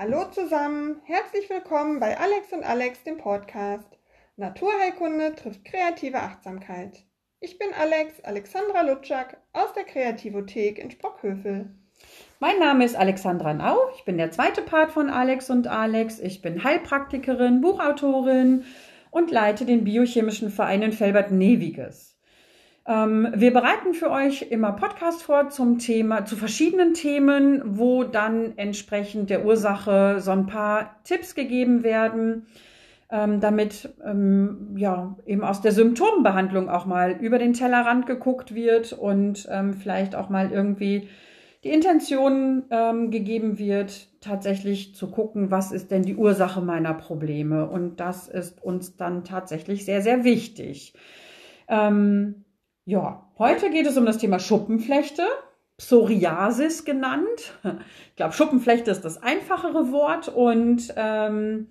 Hallo zusammen, herzlich willkommen bei Alex und Alex, dem Podcast. Naturheilkunde trifft kreative Achtsamkeit. Ich bin Alex, Alexandra Lutschak aus der Kreativothek in Sprockhövel. Mein Name ist Alexandra Nau. Ich bin der zweite Part von Alex und Alex. Ich bin Heilpraktikerin, Buchautorin und leite den biochemischen Verein in Felbert-Neviges. Ähm, wir bereiten für euch immer Podcast vor zum Thema, zu verschiedenen Themen, wo dann entsprechend der Ursache so ein paar Tipps gegeben werden, ähm, damit ähm, ja eben aus der Symptombehandlung auch mal über den Tellerrand geguckt wird und vielleicht auch mal irgendwie die Intention gegeben wird, tatsächlich zu gucken, was ist denn die Ursache meiner Probleme. Und das ist uns dann tatsächlich sehr, sehr wichtig. Ähm, ja, heute geht es um das Thema Schuppenflechte, Psoriasis genannt. Ich glaube, Schuppenflechte ist das einfachere Wort und ähm,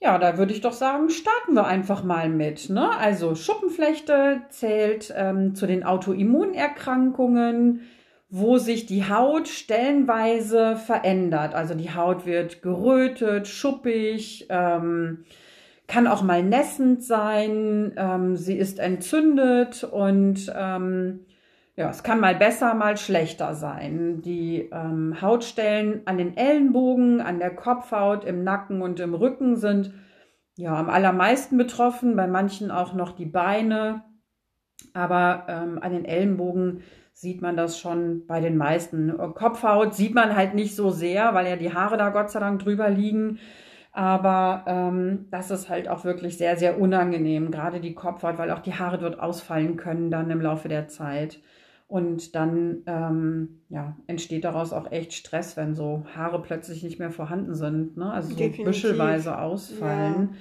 ja, da würde ich doch sagen, starten wir einfach mal mit. Ne? Also Schuppenflechte zählt ähm, zu den Autoimmunerkrankungen, wo sich die Haut stellenweise verändert. Also die Haut wird gerötet, schuppig, ähm, kann auch mal nässend sein, ähm, sie ist entzündet und ähm, ja, es kann mal besser, mal schlechter sein. Die ähm, Hautstellen an den Ellenbogen, an der Kopfhaut, im Nacken und im Rücken sind ja am allermeisten betroffen, bei manchen auch noch die Beine, aber ähm, an den Ellenbogen sieht man das schon bei den meisten. Kopfhaut sieht man halt nicht so sehr, weil ja die Haare da Gott sei Dank drüber liegen. Aber ähm, das ist halt auch wirklich sehr, sehr unangenehm, gerade die Kopfhaut, weil auch die Haare dort ausfallen können dann im Laufe der Zeit. Und dann ähm, ja, entsteht daraus auch echt Stress, wenn so Haare plötzlich nicht mehr vorhanden sind. Ne? Also so büschelweise ausfallen.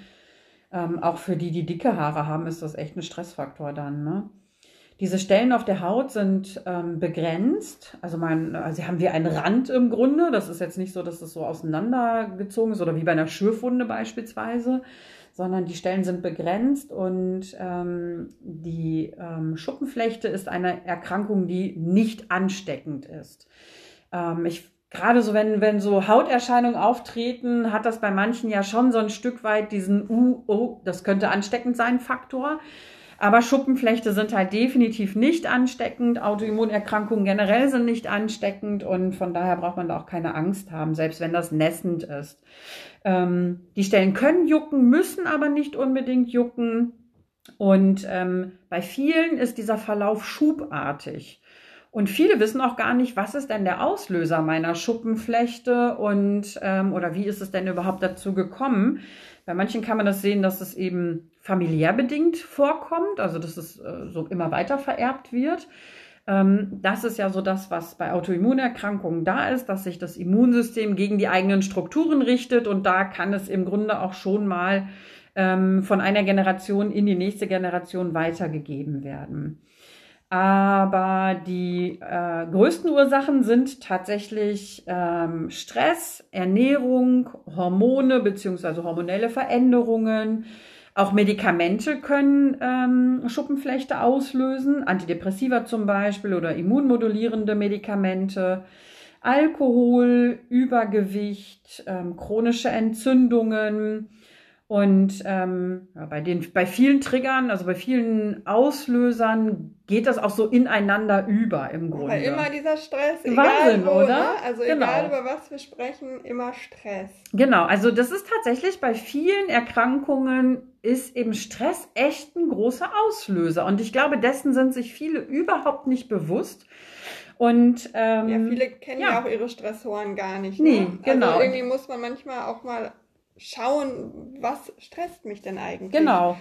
Ja. Ähm, auch für die, die dicke Haare haben, ist das echt ein Stressfaktor dann. Ne? Diese Stellen auf der Haut sind ähm, begrenzt. Also, man, also sie haben wie einen Rand im Grunde. Das ist jetzt nicht so, dass es so auseinandergezogen ist oder wie bei einer Schürfwunde beispielsweise, sondern die Stellen sind begrenzt und ähm, die ähm, Schuppenflechte ist eine Erkrankung, die nicht ansteckend ist. Ähm, ich Gerade so, wenn, wenn so Hauterscheinungen auftreten, hat das bei manchen ja schon so ein Stück weit diesen, uh, oh, das könnte ansteckend sein, Faktor. Aber Schuppenflechte sind halt definitiv nicht ansteckend. Autoimmunerkrankungen generell sind nicht ansteckend und von daher braucht man da auch keine Angst haben, selbst wenn das nässend ist. Ähm, die Stellen können jucken, müssen aber nicht unbedingt jucken. Und ähm, bei vielen ist dieser Verlauf schubartig. Und viele wissen auch gar nicht, was ist denn der Auslöser meiner Schuppenflechte und ähm, oder wie ist es denn überhaupt dazu gekommen? Bei manchen kann man das sehen, dass es eben familiär bedingt vorkommt, also dass es äh, so immer weiter vererbt wird. Ähm, das ist ja so das, was bei Autoimmunerkrankungen da ist, dass sich das Immunsystem gegen die eigenen Strukturen richtet und da kann es im Grunde auch schon mal ähm, von einer Generation in die nächste Generation weitergegeben werden. Aber die äh, größten Ursachen sind tatsächlich ähm, Stress, Ernährung, Hormone bzw. hormonelle Veränderungen. Auch Medikamente können ähm, Schuppenflechte auslösen, Antidepressiva zum Beispiel oder immunmodulierende Medikamente. Alkohol, Übergewicht, ähm, chronische Entzündungen, und ähm, ja, bei, den, bei vielen Triggern, also bei vielen Auslösern, geht das auch so ineinander über im Grunde. Weil immer dieser Stress, Wahnsinn, egal wo, oder? Ne? Also genau. egal über was wir sprechen, immer Stress. Genau, also das ist tatsächlich bei vielen Erkrankungen ist eben Stress echt ein großer Auslöser. Und ich glaube, dessen sind sich viele überhaupt nicht bewusst. Und ähm, ja, viele kennen ja. ja auch ihre Stressoren gar nicht. Nee, ne? genau. Also irgendwie muss man manchmal auch mal schauen, was stresst mich denn eigentlich. Genau.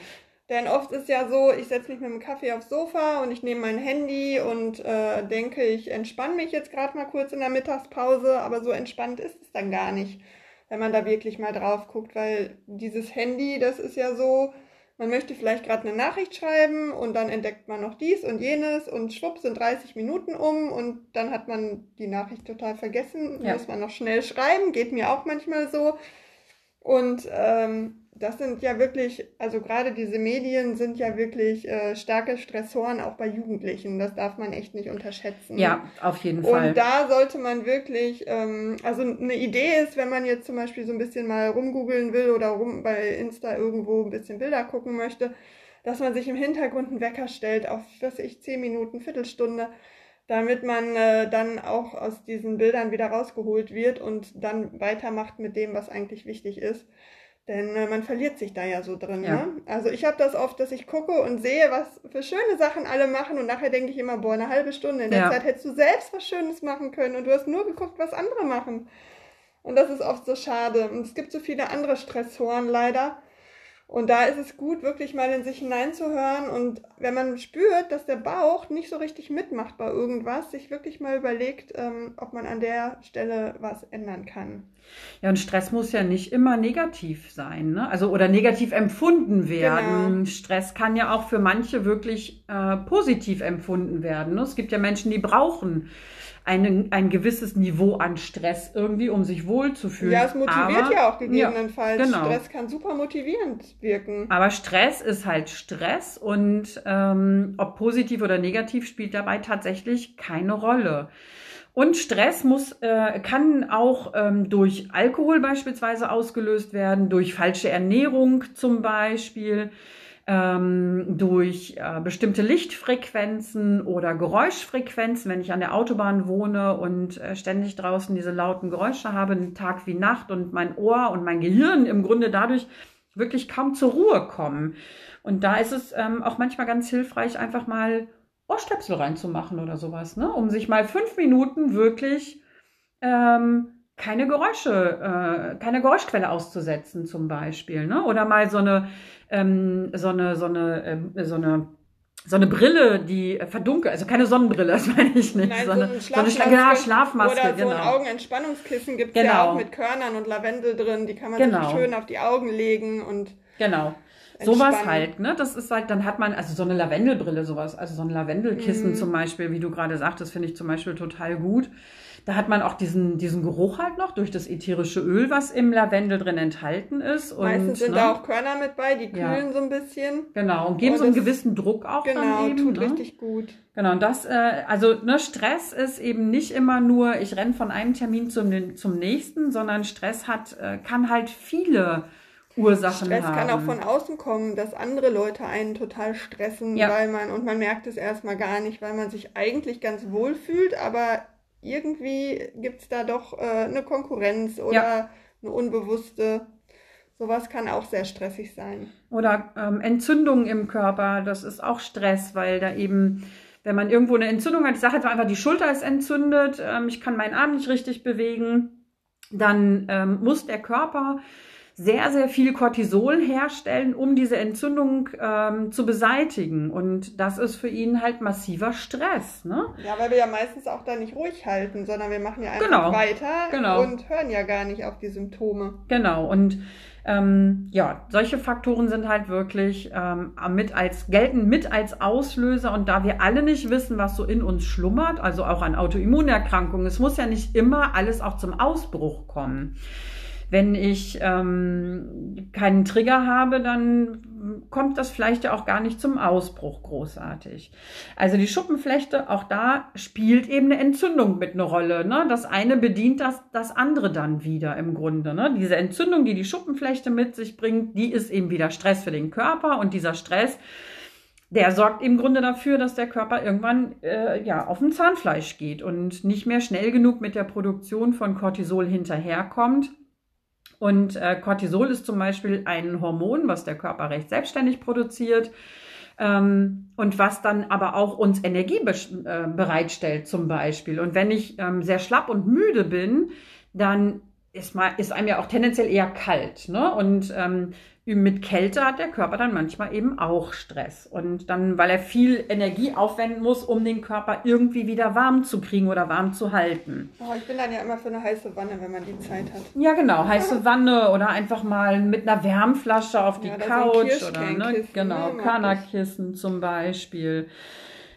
Denn oft ist ja so, ich setze mich mit dem Kaffee aufs Sofa und ich nehme mein Handy und äh, denke, ich entspanne mich jetzt gerade mal kurz in der Mittagspause, aber so entspannt ist es dann gar nicht, wenn man da wirklich mal drauf guckt, weil dieses Handy, das ist ja so, man möchte vielleicht gerade eine Nachricht schreiben und dann entdeckt man noch dies und jenes und schwupp sind 30 Minuten um und dann hat man die Nachricht total vergessen, Ja. muss man noch schnell schreiben, geht mir auch manchmal so. Und ähm, das sind ja wirklich, also gerade diese Medien sind ja wirklich äh, starke Stressoren auch bei Jugendlichen. Das darf man echt nicht unterschätzen. Ja, auf jeden Fall. Und da sollte man wirklich, ähm, also eine Idee ist, wenn man jetzt zum Beispiel so ein bisschen mal rumgoogeln will oder rum bei Insta irgendwo ein bisschen Bilder gucken möchte, dass man sich im Hintergrund einen Wecker stellt auf, was weiß ich, zehn Minuten, Viertelstunde, damit man äh, dann auch aus diesen Bildern wieder rausgeholt wird und dann weitermacht mit dem, was eigentlich wichtig ist. Denn äh, man verliert sich da ja so drin. Ja. Ne? Also ich habe das oft, dass ich gucke und sehe, was für schöne Sachen alle machen und nachher denke ich immer, boah, eine halbe Stunde. In der Ja. Zeit hättest du selbst was Schönes machen können und du hast nur geguckt, was andere machen. Und das ist oft so schade. Und es gibt so viele andere Stressoren leider. Und da ist es gut, wirklich mal in sich hineinzuhören und wenn man spürt, dass der Bauch nicht so richtig mitmacht bei irgendwas, sich wirklich mal überlegt, ähm, ob man an der Stelle was ändern kann. Ja, und Stress muss ja nicht immer negativ sein, ne? Also oder negativ empfunden werden. Genau. Stress kann ja auch für manche wirklich äh, positiv empfunden werden. Ne? Es gibt ja Menschen, die brauchen einen, ein gewisses Niveau an Stress irgendwie, um sich wohlzufühlen. Ja, es motiviert Aber- ja auch gegebenenfalls. Ja, genau. Stress kann super motivierend wirken. Aber Stress ist halt Stress und ähm, ob positiv oder negativ spielt dabei tatsächlich keine Rolle. Und Stress muss, äh, kann auch ähm, durch Alkohol beispielsweise ausgelöst werden, durch falsche Ernährung zum Beispiel, ähm, durch äh, bestimmte Lichtfrequenzen oder Geräuschfrequenzen. Wenn ich an der Autobahn wohne und äh, ständig draußen diese lauten Geräusche habe, Tag wie Nacht und mein Ohr und mein Gehirn im Grunde dadurch wirklich kaum zur Ruhe kommen. Und da ist es ähm, auch manchmal ganz hilfreich, einfach mal Ohrstöpsel reinzumachen oder sowas, ne? um sich mal fünf Minuten wirklich ähm, keine Geräusche, äh, keine Geräuschquelle auszusetzen zum Beispiel, ne? oder mal so eine, ähm, so eine, so eine, ähm, so eine so eine Brille, die äh, verdunkelt, also keine Sonnenbrille, das meine ich nicht. Nein, so so eine, so eine Schla- Schlafmaske, ja, Schlafmaske, Oder so genau. ein Augenentspannungskissen gibt es ja Genau. auch mit Körnern und Lavendel drin. Die kann man Genau. sich schön auf die Augen legen und Genau. Sowas halt, ne? Das ist halt, dann hat man, also so eine Lavendelbrille, sowas, also so ein Lavendelkissen Mhm. zum Beispiel, wie du gerade sagtest, finde ich zum Beispiel total gut. Da hat man auch diesen, diesen Geruch halt noch durch das ätherische Öl, was im Lavendel drin enthalten ist. Und, meistens sind ne? da auch Körner mit bei, die Ja. kühlen so ein bisschen. Genau, und geben Und so einen gewissen Druck auch Genau, dann eben. tut ne? richtig gut. Genau, und das, äh, also ne, Stress ist eben nicht immer nur, ich renne von einem Termin zum, zum nächsten, sondern Stress hat, äh, kann halt viele Ursachen Stress haben. kann auch von außen kommen, dass andere Leute einen total stressen, Ja. weil man, und man merkt es erstmal gar nicht, weil man sich eigentlich ganz wohl fühlt, aber irgendwie gibt es da doch äh, eine Konkurrenz oder Ja. eine unbewusste. Sowas kann auch sehr stressig sein. Oder ähm, Entzündungen im Körper, das ist auch Stress, weil da eben, wenn man irgendwo eine Entzündung hat, ich sage jetzt mal einfach, die Schulter ist entzündet, ähm, ich kann meinen Arm nicht richtig bewegen, dann ähm, muss der Körper sehr, sehr viel Cortisol herstellen, um diese Entzündung ähm, zu beseitigen. Und das ist für ihn halt massiver Stress. Ne? Ja, weil wir ja meistens auch da nicht ruhig halten, sondern wir machen ja einfach Genau, weiter genau. und hören ja gar nicht auf die Symptome. Genau, und ähm, ja, solche Faktoren sind halt wirklich ähm, mit als, gelten mit als Auslöser und da wir alle nicht wissen, was so in uns schlummert, also auch an Autoimmunerkrankungen, es muss ja nicht immer alles auch zum Ausbruch kommen. Wenn ich ähm, keinen Trigger habe, dann kommt das vielleicht ja auch gar nicht zum Ausbruch großartig. Also die Schuppenflechte, auch da spielt eben eine Entzündung mit eine Rolle. Ne? Das eine bedient das, das andere dann wieder im Grunde. Ne? Diese Entzündung, die die Schuppenflechte mit sich bringt, die ist eben wieder Stress für den Körper und dieser Stress, der sorgt im Grunde dafür, dass der Körper irgendwann äh, ja, auf dem Zahnfleisch geht und nicht mehr schnell genug mit der Produktion von Cortisol hinterherkommt. Und äh, Cortisol ist zum Beispiel ein Hormon, was der Körper recht selbstständig produziert ähm, und was dann aber auch uns Energie be- äh, bereitstellt zum Beispiel. Und wenn ich ähm, sehr schlapp und müde bin, dann ist, mal, ist einem ja auch tendenziell eher kalt. Ne? Und ähm, mit Kälte hat der Körper dann manchmal eben auch Stress. Und dann, weil er viel Energie aufwenden muss, um den Körper irgendwie wieder warm zu kriegen oder warm zu halten. Oh, ich bin dann ja immer für eine heiße Wanne, wenn man die Zeit hat. Ja, genau. Heiße Wanne oder einfach mal mit einer Wärmflasche auf die Ja, Couch oder ne? Genau, ne, mag Körnerkissen zum Beispiel.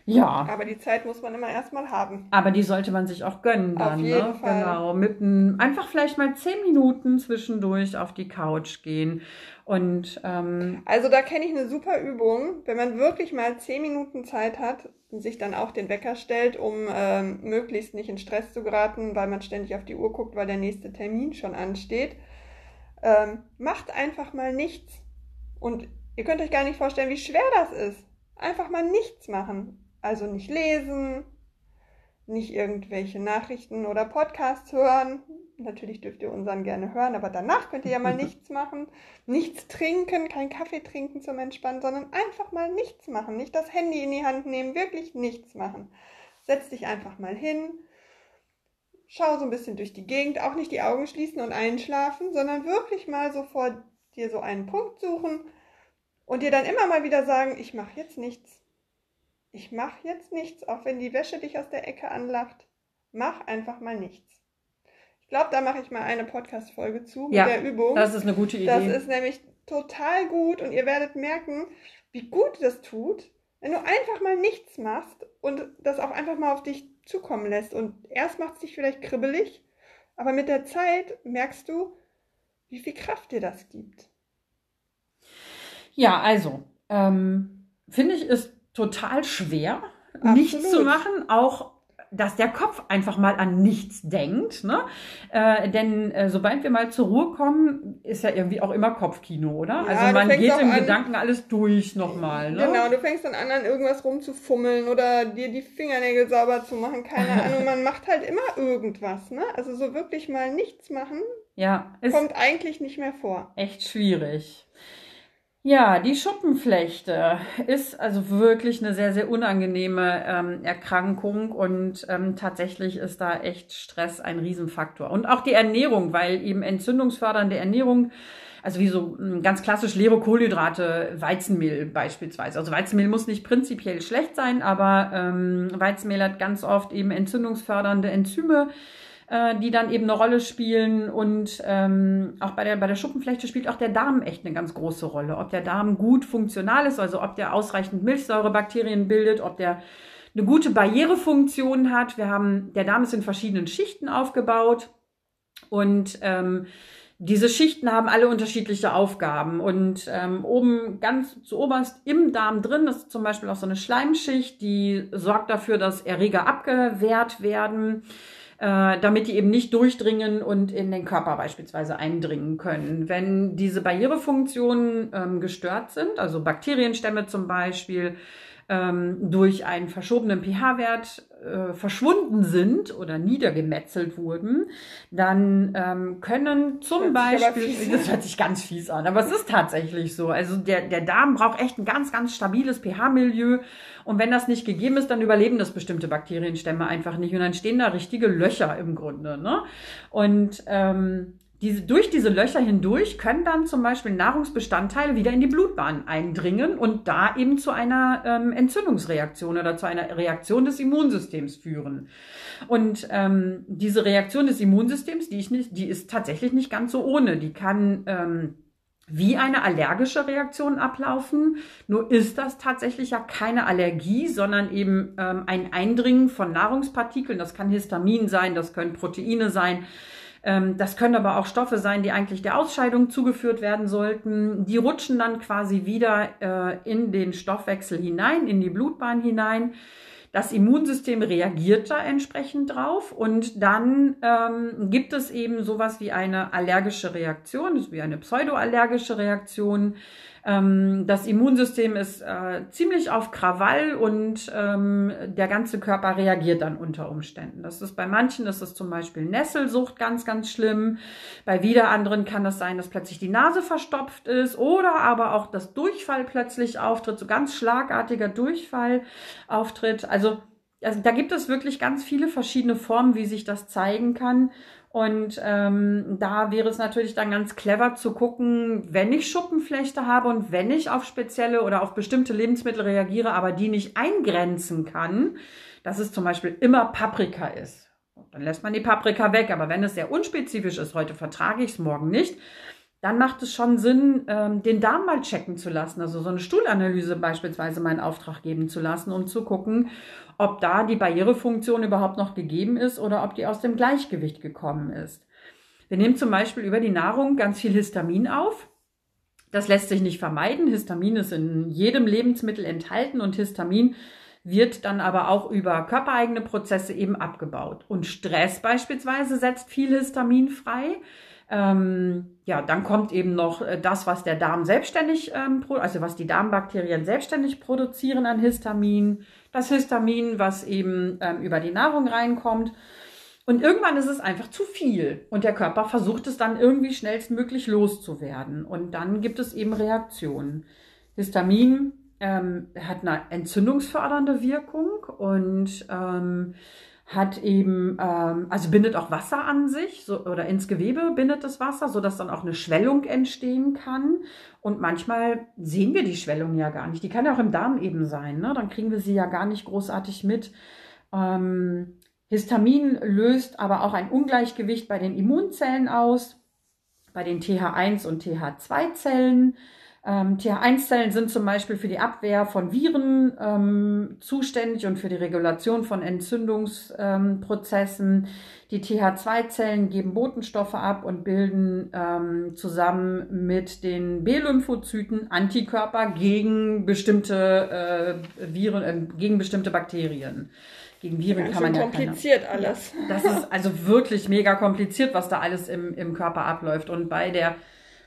Ja. Aber die Zeit muss man immer erstmal haben. Aber die sollte man sich auch gönnen dann. Auf jeden ne? Fall. Genau. Mit einem, einfach vielleicht mal zehn Minuten zwischendurch auf die Couch gehen. Und ähm, Also da kenne ich eine super Übung, wenn man wirklich mal zehn Minuten Zeit hat und sich dann auch den Wecker stellt, um ähm, möglichst nicht in Stress zu geraten, weil man ständig auf die Uhr guckt, weil der nächste Termin schon ansteht. Ähm, macht einfach mal nichts. Und ihr könnt euch gar nicht vorstellen, wie schwer das ist. Einfach mal nichts machen. Also nicht lesen, nicht irgendwelche Nachrichten oder Podcasts hören. Natürlich dürft ihr unseren gerne hören, aber danach könnt ihr ja mal nichts machen. Nichts trinken, kein Kaffee trinken zum Entspannen, sondern einfach mal nichts machen. Nicht das Handy in die Hand nehmen, wirklich nichts machen. Setz dich einfach mal hin, schau so ein bisschen durch die Gegend, auch nicht die Augen schließen und einschlafen, sondern wirklich mal so vor dir so einen Punkt suchen und dir dann immer mal wieder sagen, ich mache jetzt nichts. Ich mache jetzt nichts, auch wenn die Wäsche dich aus der Ecke anlacht. Mach einfach mal nichts. Ich glaube, da mache ich mal eine Podcast-Folge zu Ja, mit der Übung. das ist eine gute Idee. Das ist nämlich total gut und ihr werdet merken, wie gut das tut, wenn du einfach mal nichts machst und das auch einfach mal auf dich zukommen lässt. Und erst macht es dich vielleicht kribbelig, aber mit der Zeit merkst du, wie viel Kraft dir das gibt. Ja, also, ähm, finde ich, ist total schwer, nichts Absolut. zu machen, auch dass der Kopf einfach mal an nichts denkt. Ne? Äh, denn äh, sobald wir mal zur Ruhe kommen, ist ja irgendwie auch immer Kopfkino, oder? Ja, also man geht im an- Gedanken alles durch nochmal. Ne? Genau, du fängst dann an, an irgendwas rumzufummeln oder dir die Fingernägel sauber zu machen, keine Ahnung. Man macht halt immer irgendwas, ne? Also so wirklich mal nichts machen, Ja, kommt eigentlich nicht mehr vor. echt schwierig. Ja, die Schuppenflechte ist also wirklich eine sehr, sehr unangenehme ähm, Erkrankung und ähm, tatsächlich ist da echt Stress ein Riesenfaktor. Und auch die Ernährung, weil eben entzündungsfördernde Ernährung, also wie so mh, ganz klassisch leere Kohlenhydrate, Weizenmehl beispielsweise. Also Weizenmehl muss nicht prinzipiell schlecht sein, aber ähm, Weizenmehl hat ganz oft eben entzündungsfördernde Enzyme äh, die dann eben eine Rolle spielen. Und ähm, auch bei der, bei der Schuppenflechte spielt auch der Darm echt eine ganz große Rolle. Ob der Darm gut funktional ist, also ob der ausreichend Milchsäurebakterien bildet, ob der eine gute Barrierefunktion hat. Wir haben, der Darm ist in verschiedenen Schichten aufgebaut und ähm, diese Schichten haben alle unterschiedliche Aufgaben und ähm, oben ganz zu oberst im Darm drin ist zum Beispiel auch so eine Schleimschicht, die sorgt dafür, dass Erreger abgewehrt werden äh, damit die eben nicht durchdringen und in den Körper beispielsweise eindringen können. Wenn diese Barrierefunktionen ähm, gestört sind, also Bakterienstämme zum Beispiel, ähm, durch einen verschobenen pH-Wert äh, verschwunden sind oder niedergemetzelt wurden, dann ähm, können zum aber Beispiel, das hört sich ganz fies an, aber es ist tatsächlich so. Also der, der Darm braucht echt ein ganz, ganz stabiles pH-Milieu. Und wenn das nicht gegeben ist, dann überleben das bestimmte Bakterienstämme einfach nicht. Und dann stehen da richtige Löcher im Grunde. Ne? Und ähm, diese, durch diese Löcher hindurch können dann zum Beispiel Nahrungsbestandteile wieder in die Blutbahn eindringen und da eben zu einer ähm, Entzündungsreaktion oder zu einer Reaktion des Immunsystems führen. Und ähm, diese Reaktion des Immunsystems, die, ich nicht, die ist tatsächlich nicht ganz so ohne. Die kann ähm, wie eine allergische Reaktion ablaufen. Nur ist das tatsächlich ja keine Allergie, sondern eben ähm, ein Eindringen von Nahrungspartikeln. Das kann Histamin sein, das können Proteine sein. Ähm, das können aber auch Stoffe sein, die eigentlich der Ausscheidung zugeführt werden sollten. Die rutschen dann quasi wieder äh, in den Stoffwechsel hinein, in die Blutbahn hinein. Das Immunsystem reagiert da entsprechend drauf und dann ähm, gibt es eben sowas wie eine allergische Reaktion, das ist wie eine pseudoallergische Reaktion. Ähm, das Immunsystem ist äh, ziemlich auf Krawall und ähm, der ganze Körper reagiert dann unter Umständen. Das ist bei manchen ist es zum Beispiel Nesselsucht ganz, ganz schlimm. Bei wieder anderen kann es sein, dass plötzlich die Nase verstopft ist oder aber auch das Durchfall plötzlich auftritt, so ganz schlagartiger Durchfall auftritt. Also, also da gibt es wirklich ganz viele verschiedene Formen, wie sich das zeigen kann. Und ähm, da wäre es natürlich dann ganz clever zu gucken, wenn ich Schuppenflechte habe und wenn ich auf spezielle oder auf bestimmte Lebensmittel reagiere, aber die nicht eingrenzen kann, dass es zum Beispiel immer Paprika ist. Dann lässt man die Paprika weg. Aber wenn es sehr unspezifisch ist, heute vertrage ich es, morgen nicht, dann macht es schon Sinn, ähm, den Darm mal checken zu lassen, also so eine Stuhlanalyse beispielsweise mal in Auftrag geben zu lassen, um zu gucken, ob da die Barrierefunktion überhaupt noch gegeben ist oder ob die aus dem Gleichgewicht gekommen ist. Wir nehmen zum Beispiel über die Nahrung ganz viel Histamin auf. Das lässt sich nicht vermeiden. Histamin ist in jedem Lebensmittel enthalten und Histamin wird dann aber auch über körpereigene Prozesse eben abgebaut. Und Stress beispielsweise setzt viel Histamin frei. Ähm, ja, dann kommt eben noch äh, das, was der Darm selbstständig, ähm, also was die Darmbakterien selbstständig produzieren an Histamin, das Histamin, was eben ähm, über die Nahrung reinkommt. Und irgendwann ist es einfach zu viel und der Körper versucht es dann irgendwie schnellstmöglich loszuwerden. Und dann gibt es eben Reaktionen. Histamin ähm, hat eine entzündungsfördernde Wirkung und ähm, hat eben, ähm, also bindet auch Wasser an sich so, oder ins Gewebe bindet das Wasser, sodass dann auch eine Schwellung entstehen kann. Und manchmal sehen wir die Schwellung ja gar nicht. Die kann ja auch im Darm eben sein. Ne? Dann kriegen wir sie ja gar nicht großartig mit. Ähm, Histamin löst aber auch ein Ungleichgewicht bei den Immunzellen aus, bei den TH1 und TH2-Zellen. Ähm, TH1-Zellen sind zum Beispiel für die Abwehr von Viren ähm, zuständig und für die Regulation von Entzündungsprozessen. Ähm, die TH2-Zellen geben Botenstoffe ab und bilden ähm, zusammen mit den B-Lymphozyten Antikörper gegen bestimmte äh, Viren, äh, gegen bestimmte Bakterien. Gegen Viren ja, kann man ja kompliziert keine, alles. Das ist also wirklich mega kompliziert, was da alles im, im Körper abläuft. Und bei der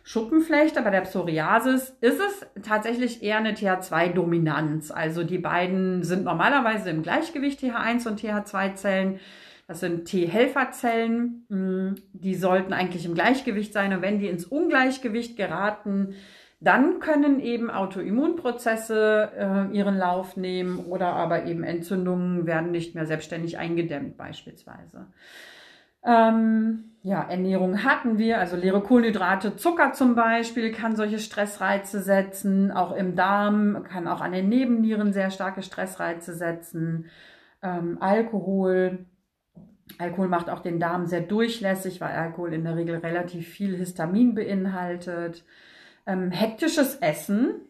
Schuppenflechte, bei der Psoriasis ist es tatsächlich eher eine TH2-Dominanz. Also die beiden sind normalerweise im Gleichgewicht, TH1 und TH2-Zellen. Das sind T-Helferzellen. Hm, die sollten eigentlich im Gleichgewicht sein. Und wenn die ins Ungleichgewicht geraten, dann können eben Autoimmunprozesse äh, ihren Lauf nehmen oder aber eben Entzündungen werden nicht mehr selbstständig eingedämmt beispielsweise. Ähm, ja, Ernährung hatten wir, also leere Kohlenhydrate, Zucker zum Beispiel kann solche Stressreize setzen, auch im Darm, kann auch an den Nebennieren sehr starke Stressreize setzen. Ähm, Alkohol, Alkohol macht auch den Darm sehr durchlässig, weil Alkohol in der Regel relativ viel Histamin beinhaltet. Ähm, hektisches Essen,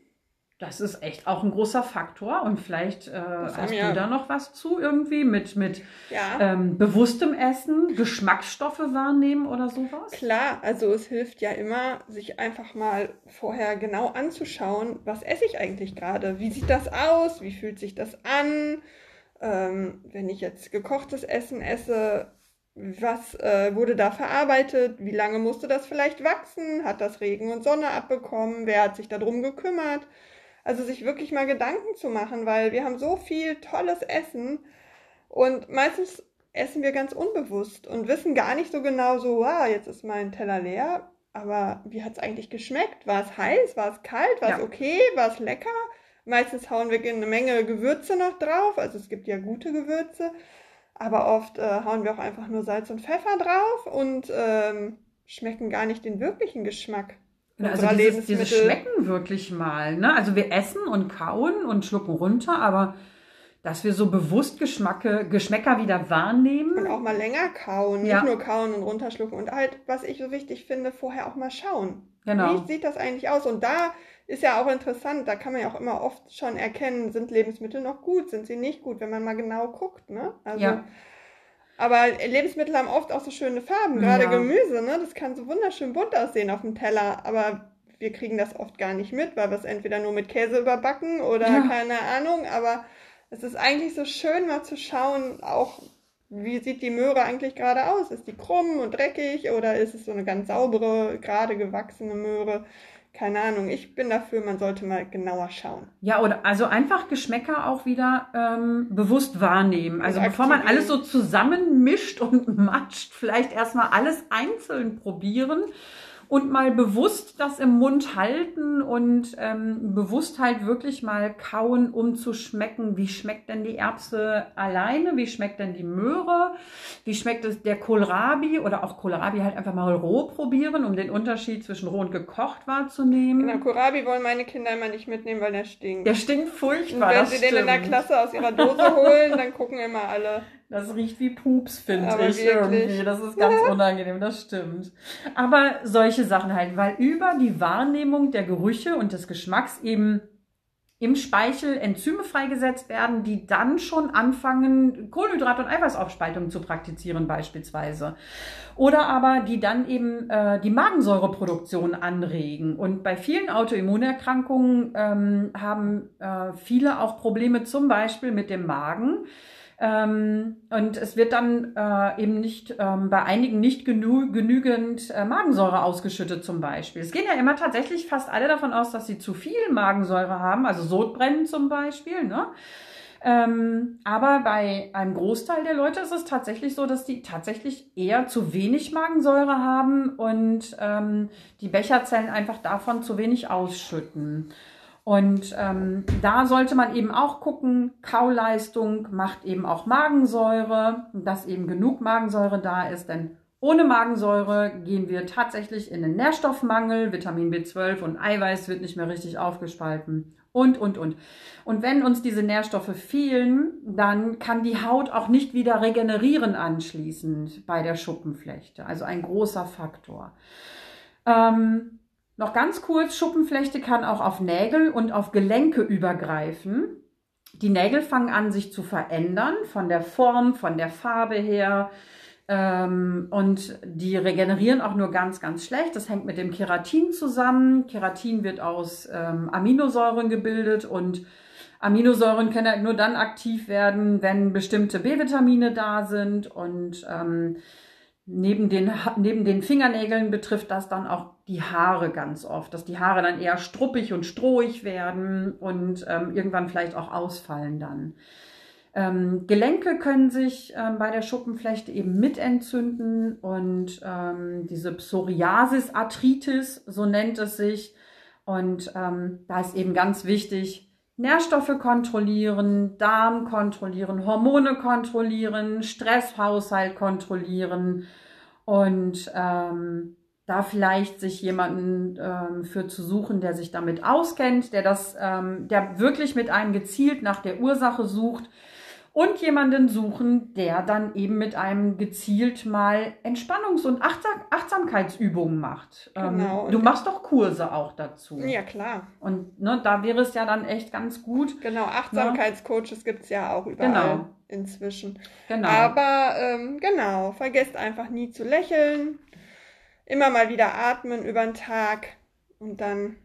das ist echt auch ein großer Faktor und vielleicht äh, hast du da noch was zu irgendwie mit, mit ja. ähm, bewusstem Essen, Geschmacksstoffe wahrnehmen oder sowas? Klar, also es hilft ja immer, sich einfach mal vorher genau anzuschauen, was esse ich eigentlich gerade? Wie sieht das aus? Wie fühlt sich das an? Ähm, wenn ich jetzt gekochtes Essen esse, was äh, wurde da verarbeitet? Wie lange musste das vielleicht wachsen? Hat das Regen und Sonne abbekommen? Wer hat sich darum gekümmert? Also sich wirklich mal Gedanken zu machen, weil wir haben so viel tolles Essen und meistens essen wir ganz unbewusst und wissen gar nicht so genau so, wow, jetzt ist mein Teller leer, aber wie hat es eigentlich geschmeckt? War es heiß? War es kalt? War es ja. okay? War es lecker? Meistens hauen wir eine Menge Gewürze noch drauf, also es gibt ja gute Gewürze, aber oft äh, hauen wir auch einfach nur Salz und Pfeffer drauf und ähm, schmecken gar nicht den wirklichen Geschmack. Also dieses, dieses Schmecken wirklich mal. Ne? Also wir essen und kauen und schlucken runter, aber dass wir so bewusst Geschmacke, Geschmäcker wieder wahrnehmen. Und auch mal länger kauen, ja. nicht nur kauen und runterschlucken. Und halt, was ich so wichtig finde, vorher auch mal schauen. Genau. Wie sieht das eigentlich aus? Und da ist ja auch interessant, da kann man ja auch immer oft schon erkennen, sind Lebensmittel noch gut, sind sie nicht gut, wenn man mal genau guckt. Ne? Also, ja. Aber Lebensmittel haben oft auch so schöne Farben, gerade ja. Gemüse, ne? Das kann so wunderschön bunt aussehen auf dem Teller, aber wir kriegen das oft gar nicht mit, weil wir es entweder nur mit Käse überbacken oder ja. keine Ahnung. Aber es ist eigentlich so schön, mal zu schauen, auch wie sieht die Möhre eigentlich gerade aus? Ist die krumm und dreckig oder ist es so eine ganz saubere, gerade gewachsene Möhre? Keine Ahnung, ich bin dafür, man sollte mal genauer schauen. Ja, oder also einfach Geschmäcker auch wieder ähm, bewusst wahrnehmen. Also bevor man alles so zusammenmischt und matscht, vielleicht erstmal alles einzeln probieren und mal bewusst das im Mund halten und ähm, bewusst halt wirklich mal kauen, um zu schmecken, wie schmeckt denn die Erbse alleine, wie schmeckt denn die Möhre, wie schmeckt es der Kohlrabi oder auch Kohlrabi halt einfach mal roh probieren, um den Unterschied zwischen roh und gekocht wahrzunehmen. Genau, Kohlrabi wollen meine Kinder immer nicht mitnehmen, weil der stinkt. Der stinkt furchtbar. Und wenn sie stimmt. den in der Klasse aus ihrer Dose holen, dann gucken immer alle. Das riecht wie Pups, finde ich wirklich. irgendwie. Das ist ganz unangenehm, das stimmt. Aber solche Sachen halt, weil über die Wahrnehmung der Gerüche und des Geschmacks eben im Speichel Enzyme freigesetzt werden, die dann schon anfangen, Kohlenhydrat- und Eiweißaufspaltung zu praktizieren beispielsweise. Oder aber die dann eben äh, die Magensäureproduktion anregen. Und bei vielen Autoimmunerkrankungen ähm, haben äh, viele auch Probleme zum Beispiel mit dem Magen. Ähm, und es wird dann äh, eben nicht ähm, bei einigen nicht genü genügend äh, Magensäure ausgeschüttet zum Beispiel. Es gehen ja immer tatsächlich fast alle davon aus, dass sie zu viel Magensäure haben, also Sodbrennen zum Beispiel. Ne? Ähm, aber bei einem Großteil der Leute ist es tatsächlich so, dass die tatsächlich eher zu wenig Magensäure haben und ähm, die Becherzellen einfach davon zu wenig ausschütten. Und ähm, da sollte man eben auch gucken, Kauleistung macht eben auch Magensäure, dass eben genug Magensäure da ist, denn ohne Magensäure gehen wir tatsächlich in den Nährstoffmangel, Vitamin B12 und Eiweiß wird nicht mehr richtig aufgespalten und, und, und. Und wenn uns diese Nährstoffe fehlen, dann kann die Haut auch nicht wieder regenerieren anschließend bei der Schuppenflechte. Also ein großer Faktor. Ähm, noch ganz kurz, Schuppenflechte kann auch auf Nägel und auf Gelenke übergreifen. Die Nägel fangen an, sich zu verändern, von der Form, von der Farbe her. Ähm, und die regenerieren auch nur ganz, ganz schlecht. Das hängt mit dem Keratin zusammen. Keratin wird aus ähm, Aminosäuren gebildet und Aminosäuren können halt nur dann aktiv werden, wenn bestimmte B-Vitamine da sind und ähm, Neben den, neben den Fingernägeln betrifft das dann auch die Haare ganz oft, dass die Haare dann eher struppig und strohig werden und ähm, irgendwann vielleicht auch ausfallen dann. Ähm, Gelenke können sich ähm, bei der Schuppenflechte eben mitentzünden und ähm, diese Psoriasis-Arthritis, so nennt es sich. Und ähm, da ist eben ganz wichtig, Nährstoffe kontrollieren, Darm kontrollieren, Hormone kontrollieren, Stresshaushalt kontrollieren und ähm, da vielleicht sich jemanden ähm, für zu suchen, der sich damit auskennt, der das, ähm, der wirklich mit einem gezielt nach der Ursache sucht und jemanden suchen, der dann eben mit einem gezielt mal Entspannungs- und Achtsam Achtsamkeitsübungen macht. Genau. Ähm, du machst doch Kurse auch dazu. Ja, klar. Und ne, da wäre es ja dann echt ganz gut. Genau, Achtsamkeitscoaches gibt es ja auch überall Genau. inzwischen. Genau. Aber ähm, genau, vergesst einfach nie zu lächeln. Immer mal wieder atmen über den Tag und dann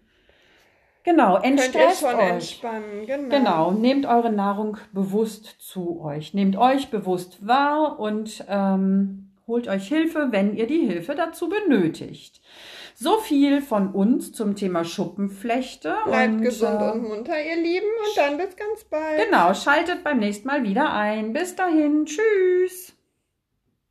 genau, könnt ihr entstresst schon euch. entspannen. Genau. Genau, nehmt eure Nahrung bewusst zu euch. Nehmt euch bewusst wahr und ähm, holt euch Hilfe, wenn ihr die Hilfe dazu benötigt. So viel von uns zum Thema Schuppenflechte. Bleibt und, gesund äh, und munter, ihr Lieben. Und dann bis ganz bald. Genau, schaltet beim nächsten Mal wieder ein. Bis dahin, tschüss.